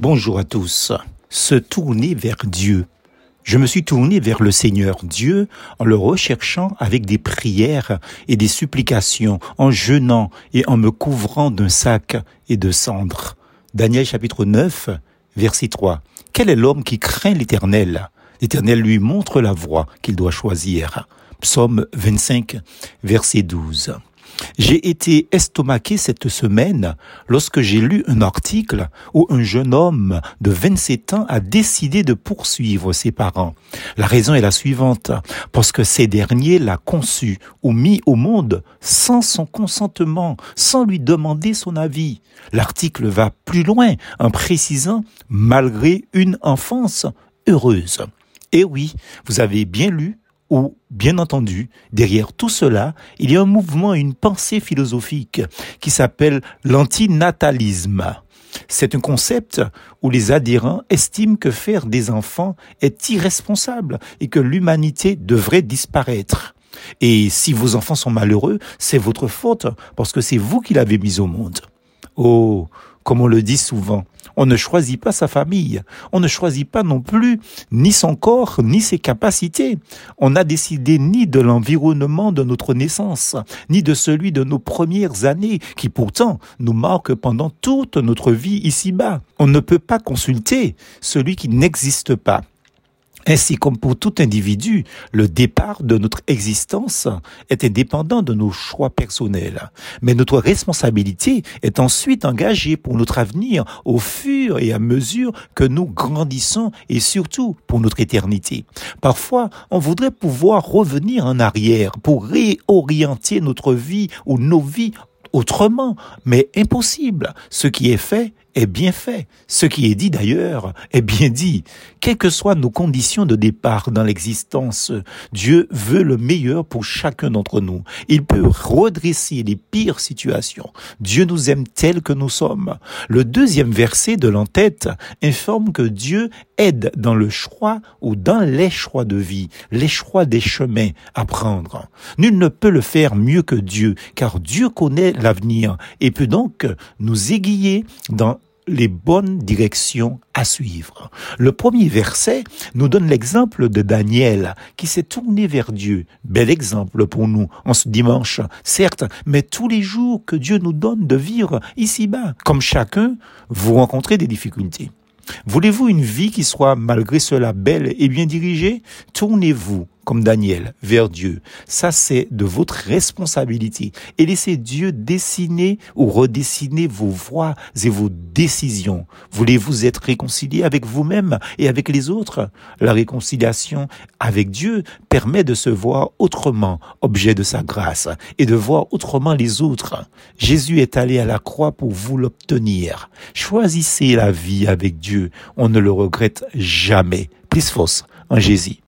Bonjour à tous. Se tourner vers Dieu. Je me suis tourné vers le Seigneur Dieu en le recherchant avec des prières et des supplications, en jeûnant et en me couvrant d'un sac et de cendres. Daniel chapitre 9, verset 3. Quel est l'homme qui craint l'Éternel? L'Éternel lui montre la voie qu'il doit choisir. Psaume 25, verset 12. J'ai été estomaqué cette semaine lorsque j'ai lu un article où un jeune homme de 27 ans a décidé de poursuivre ses parents. La raison est la suivante, parce que ces derniers l'a conçu ou mis au monde sans son consentement, sans lui demander son avis. L'article va plus loin en précisant malgré une enfance heureuse. Et oui, vous avez bien lu, ou, bien entendu, derrière tout cela, il y a un mouvement, une pensée philosophique qui s'appelle l'antinatalisme. C'est un concept où les adhérents estiment que faire des enfants est irresponsable et que l'humanité devrait disparaître. Et si vos enfants sont malheureux, c'est votre faute parce que c'est vous qui l'avez mis au monde. Oh, comme on le dit souvent, on ne choisit pas sa famille. On ne choisit pas non plus ni son corps, ni ses capacités. On n'a décidé ni de l'environnement de notre naissance, ni de celui de nos premières années, qui pourtant nous marquent pendant toute notre vie ici-bas. On ne peut pas consulter celui qui n'existe pas. Ainsi comme pour tout individu, le départ de notre existence est indépendant de nos choix personnels. Mais notre responsabilité est ensuite engagée pour notre avenir au fur et à mesure que nous grandissons et surtout pour notre éternité. Parfois, on voudrait pouvoir revenir en arrière pour réorienter notre vie ou nos vies autrement, mais impossible. Ce qui est fait est bien fait. Ce qui est dit d'ailleurs est bien dit. Quelles que soient nos conditions de départ dans l'existence, Dieu veut le meilleur pour chacun d'entre nous. Il peut redresser les pires situations. Dieu nous aime tels que nous sommes. Le deuxième verset de l'entête informe que Dieu aide dans le choix ou dans les choix de vie, les choix des chemins à prendre. Nul ne peut le faire mieux que Dieu, car Dieu connaît l'avenir et peut donc nous aiguiller dans les bonnes directions à suivre. Le premier verset nous donne l'exemple de Daniel qui s'est tourné vers Dieu. Bel exemple pour nous en ce dimanche, certes, mais tous les jours que Dieu nous donne de vivre ici-bas. Comme chacun, vous rencontrez des difficultés. Voulez-vous une vie qui soit malgré cela belle et bien dirigée? Tournez-vous comme Daniel, vers Dieu. Ça, c'est de votre responsabilité. Et laissez Dieu dessiner ou redessiner vos voies et vos décisions. Voulez-vous être réconcilié avec vous-même et avec les autres? La réconciliation avec Dieu permet de se voir autrement, objet de sa grâce, et de voir autrement les autres. Jésus est allé à la croix pour vous l'obtenir. Choisissez la vie avec Dieu. On ne le regrette jamais. Plus fausse en Jésus.